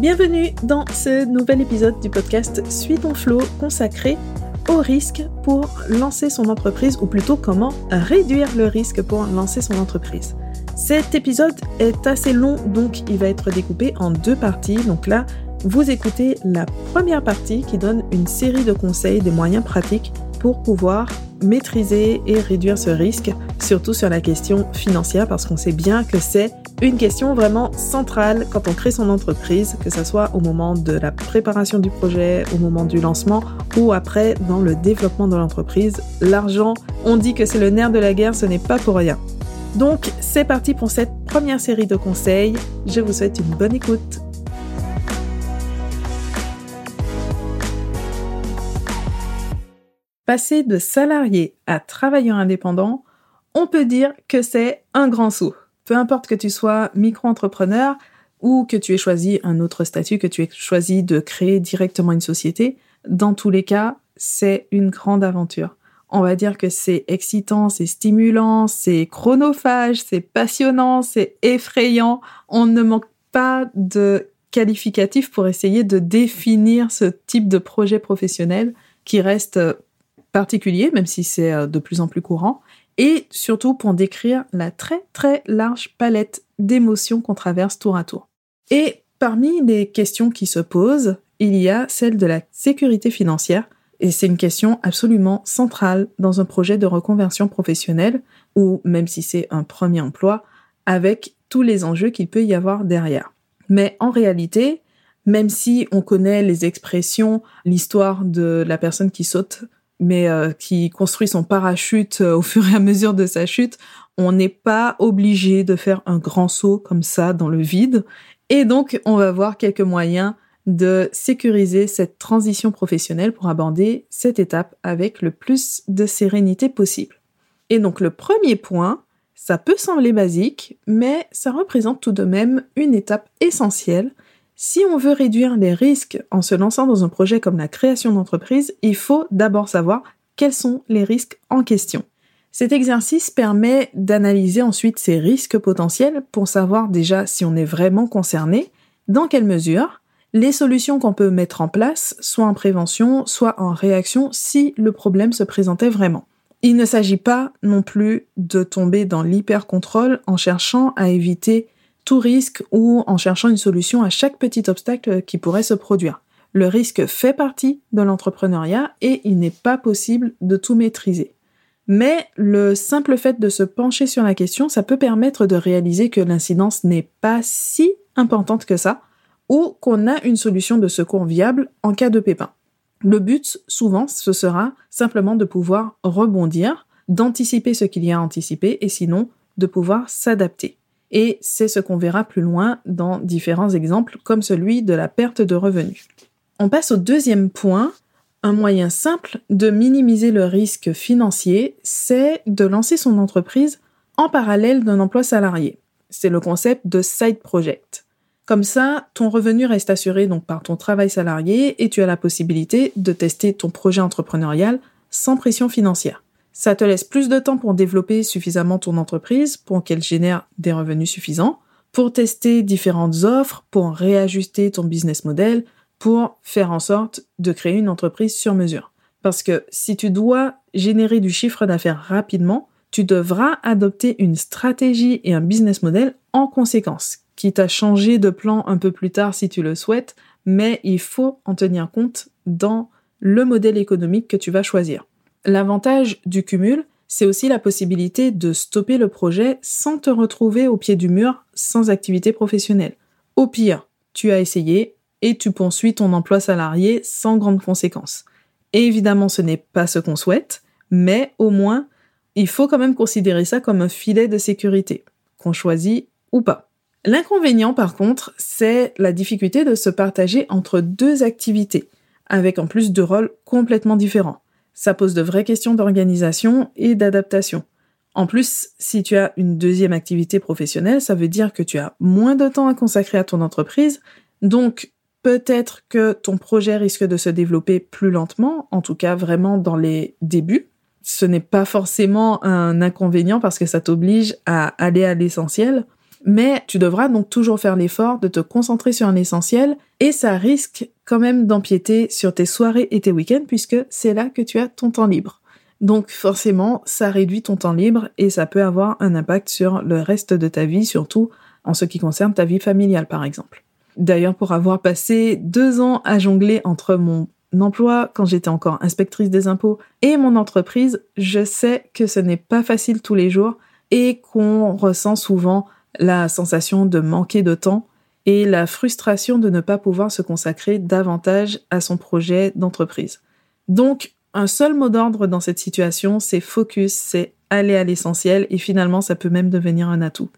Bienvenue dans ce nouvel épisode du podcast Suis ton flow consacré au risque pour lancer son entreprise ou plutôt comment réduire le risque pour lancer son entreprise. Cet épisode est assez long donc il va être découpé en deux parties. Donc là, vous écoutez la première partie qui donne une série de conseils, des moyens pratiques pour pouvoir maîtriser et réduire ce risque, surtout sur la question financière parce qu'on sait bien que c'est une question vraiment centrale quand on crée son entreprise, que ce soit au moment de la préparation du projet, au moment du lancement ou après dans le développement de l'entreprise. L'argent, on dit que c'est le nerf de la guerre, ce n'est pas pour rien. Donc c'est parti pour cette première série de conseils. Je vous souhaite une bonne écoute. Passer de salarié à travailleur indépendant, on peut dire que c'est un grand saut. Peu importe que tu sois micro-entrepreneur ou que tu aies choisi un autre statut, que tu aies choisi de créer directement une société, dans tous les cas, c'est une grande aventure. On va dire que c'est excitant, c'est stimulant, c'est chronophage, c'est passionnant, c'est effrayant. On ne manque pas de qualificatifs pour essayer de définir ce type de projet professionnel qui reste particulier, même si c'est euh, de plus en plus courant, et surtout pour décrire la très très large palette d'émotions qu'on traverse tour à tour. Et parmi les questions qui se posent, il y a celle de la sécurité financière, et c'est une question absolument centrale dans un projet de reconversion professionnelle, ou même si c'est un premier emploi, avec tous les enjeux qu'il peut y avoir derrière. Mais en réalité, même si on connaît les expressions, l'histoire de la personne qui saute mais euh, qui construit son parachute euh, au fur et à mesure de sa chute, on n'est pas obligé de faire un grand saut comme ça dans le vide. Et donc, on va voir quelques moyens de sécuriser cette transition professionnelle pour aborder cette étape avec le plus de sérénité possible. Et donc, le premier point, ça peut sembler basique, mais ça représente tout de même une étape essentielle si on veut réduire les risques en se lançant dans un projet comme la création d'entreprise, il faut d'abord savoir quels sont les risques en question. Cet exercice permet d'analyser ensuite ces risques potentiels pour savoir déjà si on est vraiment concerné, dans quelle mesure, les solutions qu'on peut mettre en place, soit en prévention, soit en réaction si le problème se présentait vraiment. Il ne s'agit pas non plus de tomber dans l'hyper-contrôle en cherchant à éviter tout risque ou en cherchant une solution à chaque petit obstacle qui pourrait se produire. Le risque fait partie de l'entrepreneuriat et il n'est pas possible de tout maîtriser. Mais le simple fait de se pencher sur la question, ça peut permettre de réaliser que l'incidence n'est pas si importante que ça, ou qu'on a une solution de secours viable en cas de pépin. Le but, souvent, ce sera simplement de pouvoir rebondir, d'anticiper ce qu'il y a à anticiper, et sinon, de pouvoir s'adapter. Et c'est ce qu'on verra plus loin dans différents exemples comme celui de la perte de revenus. On passe au deuxième point. Un moyen simple de minimiser le risque financier, c'est de lancer son entreprise en parallèle d'un emploi salarié. C'est le concept de side project. Comme ça, ton revenu reste assuré donc par ton travail salarié et tu as la possibilité de tester ton projet entrepreneurial sans pression financière. Ça te laisse plus de temps pour développer suffisamment ton entreprise pour qu'elle génère des revenus suffisants, pour tester différentes offres, pour réajuster ton business model, pour faire en sorte de créer une entreprise sur mesure. Parce que si tu dois générer du chiffre d'affaires rapidement, tu devras adopter une stratégie et un business model en conséquence, quitte à changer de plan un peu plus tard si tu le souhaites, mais il faut en tenir compte dans le modèle économique que tu vas choisir. L'avantage du cumul, c'est aussi la possibilité de stopper le projet sans te retrouver au pied du mur sans activité professionnelle. Au pire, tu as essayé et tu poursuis ton emploi salarié sans grandes conséquences. évidemment, ce n'est pas ce qu'on souhaite, mais au moins, il faut quand même considérer ça comme un filet de sécurité, qu'on choisit ou pas. L'inconvénient, par contre, c'est la difficulté de se partager entre deux activités, avec en plus deux rôles complètement différents. Ça pose de vraies questions d'organisation et d'adaptation. En plus, si tu as une deuxième activité professionnelle, ça veut dire que tu as moins de temps à consacrer à ton entreprise, donc peut-être que ton projet risque de se développer plus lentement, en tout cas vraiment dans les débuts. Ce n'est pas forcément un inconvénient parce que ça t'oblige à aller à l'essentiel, Mais tu devras donc toujours faire l'effort de te concentrer sur l'essentiel et ça risque quand même d'empiéter sur tes soirées et tes week-ends puisque c'est là que tu as ton temps libre. Donc forcément, ça réduit ton temps libre et ça peut avoir un impact sur le reste de ta vie, surtout en ce qui concerne ta vie familiale par exemple. D'ailleurs, pour avoir passé deux ans à jongler entre mon emploi quand j'étais encore inspectrice des impôts et mon entreprise, je sais que ce n'est pas facile tous les jours et qu'on ressent souvent la sensation de manquer de temps et la frustration de ne pas pouvoir se consacrer davantage à son projet d'entreprise. Donc, un seul mot d'ordre dans cette situation, c'est focus, c'est aller à l'essentiel et finalement ça peut même devenir un atout.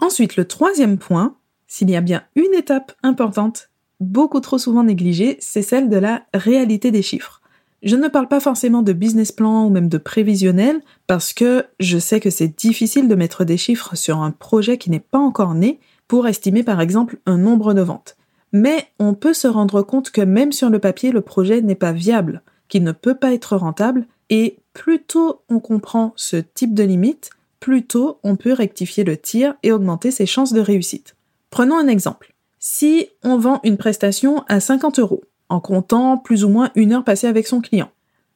Ensuite, le troisième point, s'il y a bien une étape importante, beaucoup trop souvent négligée, c'est celle de la réalité des chiffres. Je ne parle pas forcément de business plan ou même de prévisionnel parce que je sais que c'est difficile de mettre des chiffres sur un projet qui n'est pas encore né pour estimer par exemple un nombre de ventes. Mais on peut se rendre compte que même sur le papier, le projet n'est pas viable, qu'il ne peut pas être rentable et plus tôt on comprend ce type de limite, plus tôt on peut rectifier le tir et augmenter ses chances de réussite. Prenons un exemple. Si on vend une prestation à 50 euros, en comptant plus ou moins une heure passée avec son client.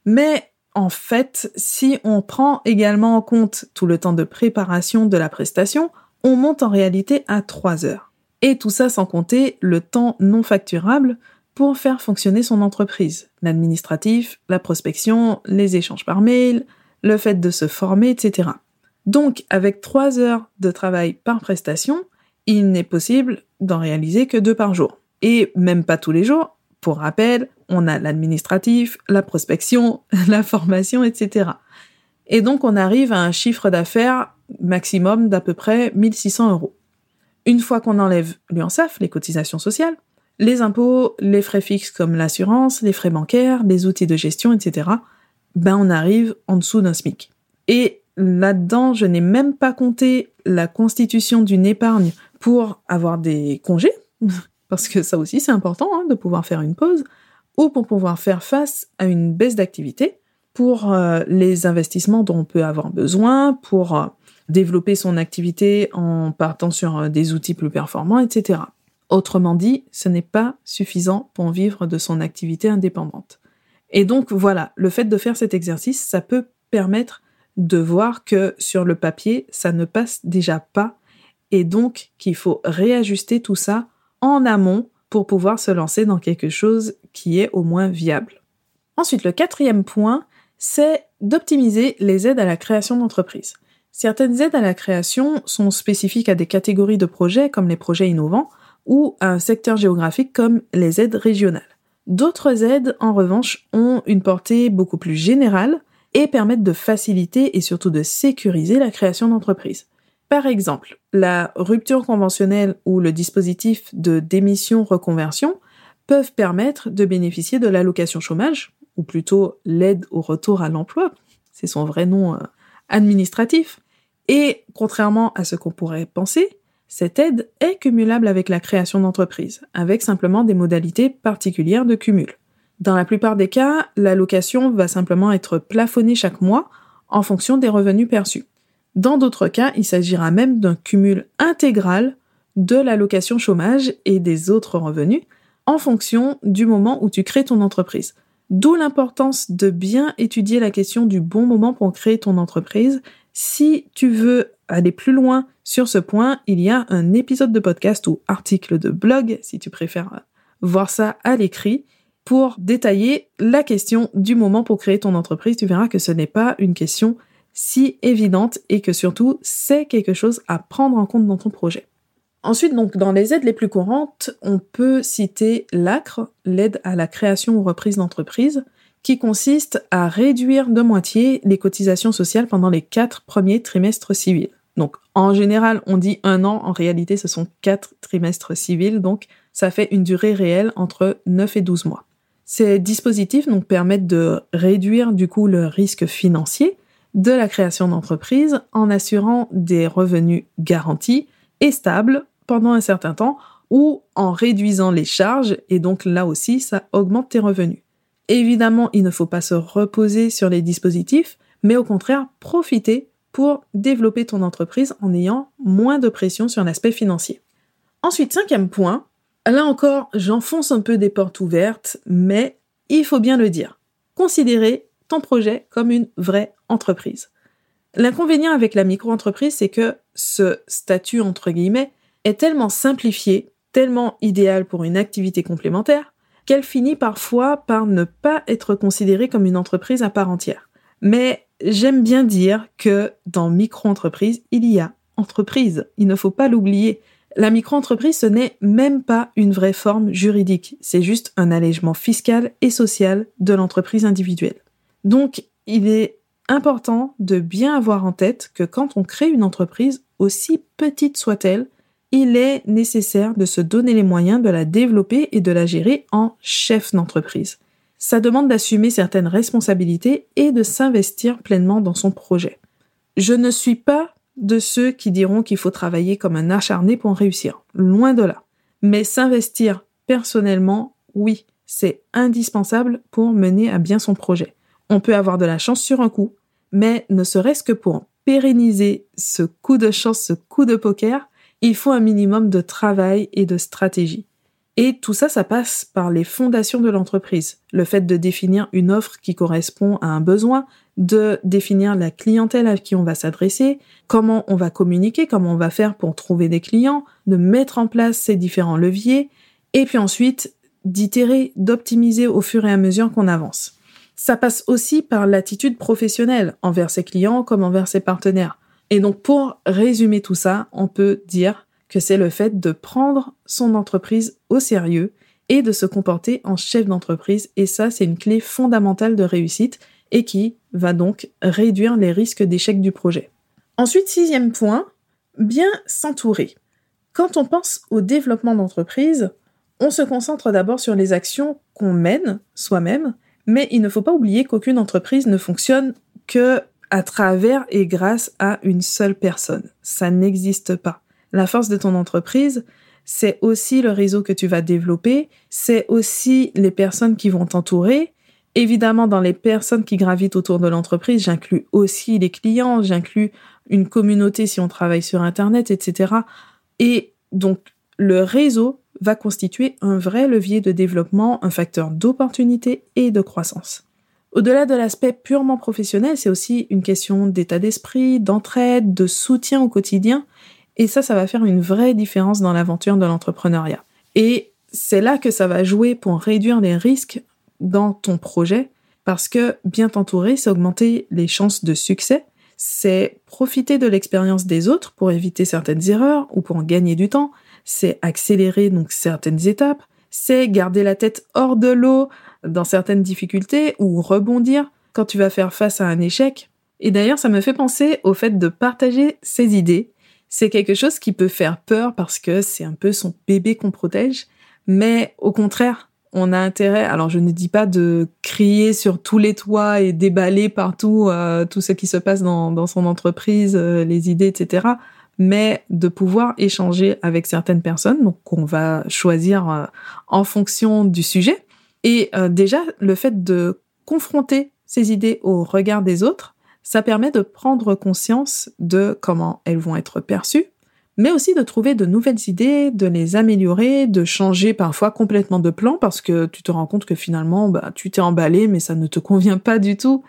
Mais en fait, si on prend également en compte tout le temps de préparation de la prestation, on monte en réalité à 3 heures. Et tout ça sans compter le temps non facturable pour faire fonctionner son entreprise. L'administratif, la prospection, les échanges par mail, le fait de se former, etc. Donc, avec 3 heures de travail par prestation, il n'est possible d'en réaliser que deux par jour. Et même pas tous les jours, pour rappel, on a l'administratif, la prospection, la formation, etc. Et donc on arrive à un chiffre d'affaires maximum d'à peu près 1600 euros. Une fois qu'on enlève l'UNSAF, les cotisations sociales, les impôts, les frais fixes comme l'assurance, les frais bancaires, les outils de gestion, etc., ben on arrive en dessous d'un SMIC. Et là-dedans, je n'ai même pas compté la constitution d'une épargne pour avoir des congés, parce que ça aussi c'est important hein, de pouvoir faire une pause, ou pour pouvoir faire face à une baisse d'activité, pour euh, les investissements dont on peut avoir besoin, pour euh, développer son activité en partant sur euh, des outils plus performants, etc. Autrement dit, ce n'est pas suffisant pour vivre de son activité indépendante. Et donc voilà, le fait de faire cet exercice, ça peut permettre de voir que sur le papier, ça ne passe déjà pas et donc qu'il faut réajuster tout ça en amont pour pouvoir se lancer dans quelque chose qui est au moins viable. Ensuite, le quatrième point, c'est d'optimiser les aides à la création d'entreprise. Certaines aides à la création sont spécifiques à des catégories de projets comme les projets innovants ou à un secteur géographique comme les aides régionales. D'autres aides, en revanche, ont une portée beaucoup plus générale et permettent de faciliter et surtout de sécuriser la création d'entreprise. Par exemple, la rupture conventionnelle ou le dispositif de démission-reconversion peuvent permettre de bénéficier de l'allocation chômage, ou plutôt l'aide au retour à l'emploi, c'est son vrai nom euh, administratif. Et contrairement à ce qu'on pourrait penser, cette aide est cumulable avec la création d'entreprise, avec simplement des modalités particulières de cumul. Dans la plupart des cas, l'allocation va simplement être plafonnée chaque mois en fonction des revenus perçus. Dans d'autres cas, il s'agira même d'un cumul intégral de l'allocation chômage et des autres revenus en fonction du moment où tu crées ton entreprise. D'où l'importance de bien étudier la question du bon moment pour créer ton entreprise. Si tu veux aller plus loin sur ce point, il y a un épisode de podcast ou article de blog, si tu préfères voir ça à l'écrit, pour détailler la question du moment pour créer ton entreprise. Tu verras que ce n'est pas une question si évidente et que surtout c'est quelque chose à prendre en compte dans ton projet. Ensuite, donc, dans les aides les plus courantes, on peut citer l'ACRE, l'aide à la création ou reprise d'entreprise, qui consiste à réduire de moitié les cotisations sociales pendant les quatre premiers trimestres civils. Donc, en général, on dit un an, en réalité, ce sont quatre trimestres civils, donc ça fait une durée réelle entre 9 et 12 mois. Ces dispositifs donc permettent de réduire du coup le risque financier de la création d'entreprise en assurant des revenus garantis et stables pendant un certain temps ou en réduisant les charges et donc là aussi ça augmente tes revenus. Évidemment, il ne faut pas se reposer sur les dispositifs, mais au contraire profiter pour développer ton entreprise en ayant moins de pression sur l'aspect financier. Ensuite, cinquième point, là encore, j'enfonce un peu des portes ouvertes, mais il faut bien le dire. Considérez projet comme une vraie entreprise. L'inconvénient avec la micro-entreprise, c'est que ce statut, entre guillemets, est tellement simplifié, tellement idéal pour une activité complémentaire, qu'elle finit parfois par ne pas être considérée comme une entreprise à part entière. Mais j'aime bien dire que dans micro-entreprise, il y a entreprise. Il ne faut pas l'oublier. La micro-entreprise, ce n'est même pas une vraie forme juridique. C'est juste un allègement fiscal et social de l'entreprise individuelle. Donc, il est important de bien avoir en tête que quand on crée une entreprise, aussi petite soit-elle, il est nécessaire de se donner les moyens de la développer et de la gérer en chef d'entreprise. Ça demande d'assumer certaines responsabilités et de s'investir pleinement dans son projet. Je ne suis pas de ceux qui diront qu'il faut travailler comme un acharné pour réussir. Loin de là. Mais s'investir personnellement, oui, c'est indispensable pour mener à bien son projet. On peut avoir de la chance sur un coup, mais ne serait-ce que pour pérenniser ce coup de chance, ce coup de poker, il faut un minimum de travail et de stratégie. Et tout ça, ça passe par les fondations de l'entreprise. Le fait de définir une offre qui correspond à un besoin, de définir la clientèle à qui on va s'adresser, comment on va communiquer, comment on va faire pour trouver des clients, de mettre en place ces différents leviers, et puis ensuite d'itérer, d'optimiser au fur et à mesure qu'on avance. Ça passe aussi par l'attitude professionnelle envers ses clients comme envers ses partenaires. Et donc pour résumer tout ça, on peut dire que c'est le fait de prendre son entreprise au sérieux et de se comporter en chef d'entreprise. Et ça, c'est une clé fondamentale de réussite et qui va donc réduire les risques d'échec du projet. Ensuite, sixième point, bien s'entourer. Quand on pense au développement d'entreprise, on se concentre d'abord sur les actions qu'on mène soi-même, mais il ne faut pas oublier qu'aucune entreprise ne fonctionne que à travers et grâce à une seule personne. Ça n'existe pas. La force de ton entreprise, c'est aussi le réseau que tu vas développer, c'est aussi les personnes qui vont t'entourer. Évidemment, dans les personnes qui gravitent autour de l'entreprise, j'inclus aussi les clients, j'inclus une communauté si on travaille sur Internet, etc. Et donc, le réseau va constituer un vrai levier de développement, un facteur d'opportunité et de croissance. Au-delà de l'aspect purement professionnel, c'est aussi une question d'état d'esprit, d'entraide, de soutien au quotidien. Et ça, ça va faire une vraie différence dans l'aventure de l'entrepreneuriat. Et c'est là que ça va jouer pour réduire les risques dans ton projet, parce que bien t'entourer, c'est augmenter les chances de succès, c'est profiter de l'expérience des autres pour éviter certaines erreurs ou pour en gagner du temps, c'est accélérer donc certaines étapes, c'est garder la tête hors de l'eau dans certaines difficultés ou rebondir quand tu vas faire face à un échec. Et d'ailleurs, ça me fait penser au fait de partager ses idées. C'est quelque chose qui peut faire peur parce que c'est un peu son bébé qu'on protège, mais au contraire, on a intérêt, alors je ne dis pas de crier sur tous les toits et déballer partout euh, tout ce qui se passe dans, son entreprise, euh, les idées, etc mais de pouvoir échanger avec certaines personnes, donc qu'on va choisir euh, en fonction du sujet. Et euh, déjà, le fait de confronter ces idées au regard des autres, ça permet de prendre conscience de comment elles vont être perçues, mais aussi de trouver de nouvelles idées, de les améliorer, de changer parfois complètement de plan parce que tu te rends compte que finalement, bah, tu t'es emballé, mais ça ne te convient pas du tout.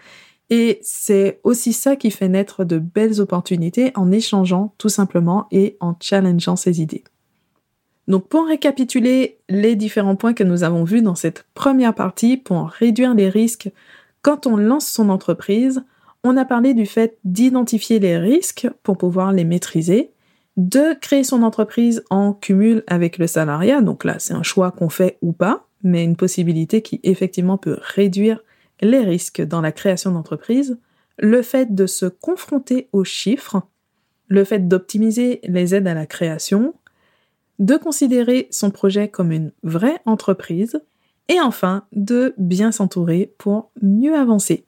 Et c'est aussi ça qui fait naître de belles opportunités en échangeant tout simplement et en challengeant ses idées. Donc pour récapituler les différents points que nous avons vus dans cette première partie pour réduire les risques quand on lance son entreprise, on a parlé du fait d'identifier les risques pour pouvoir les maîtriser, de créer son entreprise en cumul avec le salariat, donc là c'est un choix qu'on fait ou pas, mais une possibilité qui effectivement peut réduire les risques dans la création d'entreprise, le fait de se confronter aux chiffres, le fait d'optimiser les aides à la création, de considérer son projet comme une vraie entreprise, et enfin de bien s'entourer pour mieux avancer.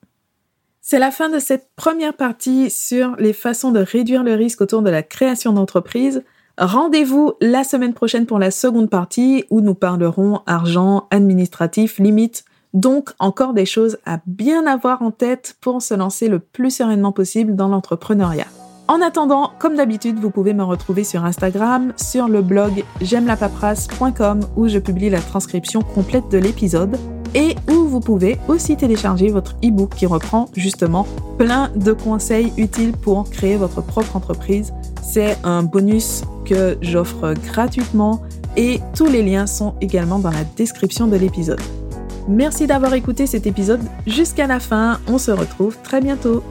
C'est la fin de cette première partie sur les façons de réduire le risque autour de la création d'entreprise. Rendez-vous la semaine prochaine pour la seconde partie où nous parlerons argent, administratif, limite, Donc encore des choses à bien avoir en tête pour se lancer le plus sereinement possible dans l'entrepreneuriat. En attendant, comme d'habitude, vous pouvez me retrouver sur Instagram, sur le blog j'aime la où je publie la transcription complète de l'épisode et où vous pouvez aussi télécharger votre e-book qui reprend justement plein de conseils utiles pour créer votre propre entreprise. C'est un bonus que j'offre gratuitement et tous les liens sont également dans la description de l'épisode. Merci d'avoir écouté cet épisode jusqu'à la fin. On se retrouve très bientôt.